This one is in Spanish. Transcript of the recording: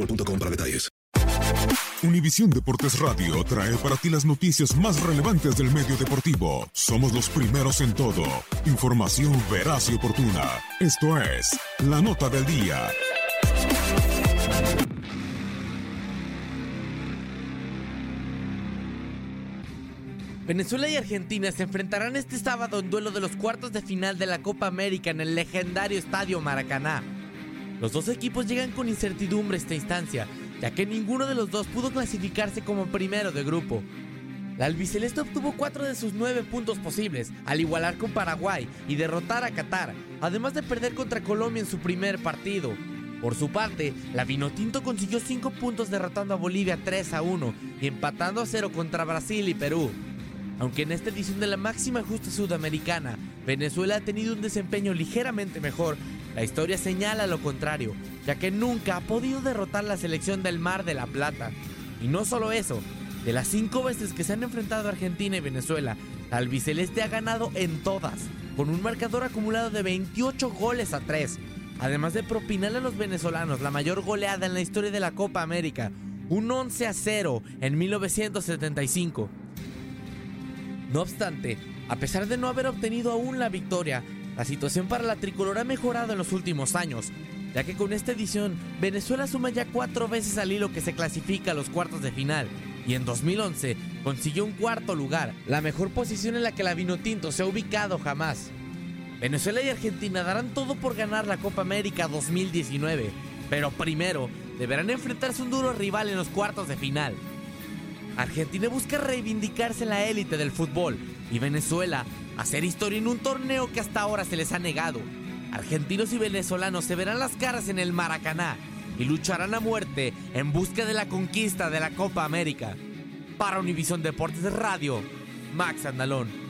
boostmobile.com para detalles. Univisión Deportes Radio trae para ti las noticias más relevantes del medio deportivo. Somos los primeros en todo. Información veraz y oportuna. Esto es La Nota del Día. Venezuela y Argentina se enfrentarán este sábado en duelo de los cuartos de final de la Copa América en el legendario Estadio Maracaná. Los dos equipos llegan con incertidumbre a esta instancia, ya que ninguno de los dos pudo clasificarse como primero de grupo. La albiceleste obtuvo cuatro de sus nueve puntos posibles, al igualar con Paraguay y derrotar a Qatar, además de perder contra Colombia en su primer partido. Por su parte, la Vinotinto consiguió cinco puntos derrotando a Bolivia 3 a 1 y empatando a 0 contra Brasil y Perú. Aunque en esta edición de la máxima justa sudamericana, Venezuela ha tenido un desempeño ligeramente mejor, la historia señala lo contrario, ya que nunca ha podido derrotar la selección del Mar de la Plata. Y no solo eso, de las cinco veces que se han enfrentado Argentina y Venezuela, la albiceleste ha ganado en todas, con un marcador acumulado de 28 goles a 3, además de propinarle a los venezolanos la mayor goleada en la historia de la Copa América, un 11 a 0 en 1975. No obstante, a pesar de no haber obtenido aún la victoria, la situación para la tricolor ha mejorado en los últimos años, ya que con esta edición Venezuela suma ya cuatro veces al hilo que se clasifica a los cuartos de final, y en 2011 consiguió un cuarto lugar, la mejor posición en la que la Vinotinto se ha ubicado jamás. Venezuela y Argentina darán todo por ganar la Copa América 2019, pero primero deberán enfrentarse a un duro rival en los cuartos de final. Argentina busca reivindicarse en la élite del fútbol y Venezuela hacer historia en un torneo que hasta ahora se les ha negado. Argentinos y venezolanos se verán las caras en el Maracaná y lucharán a muerte en busca de la conquista de la Copa América. Para Univisión Deportes Radio, Max Andalón.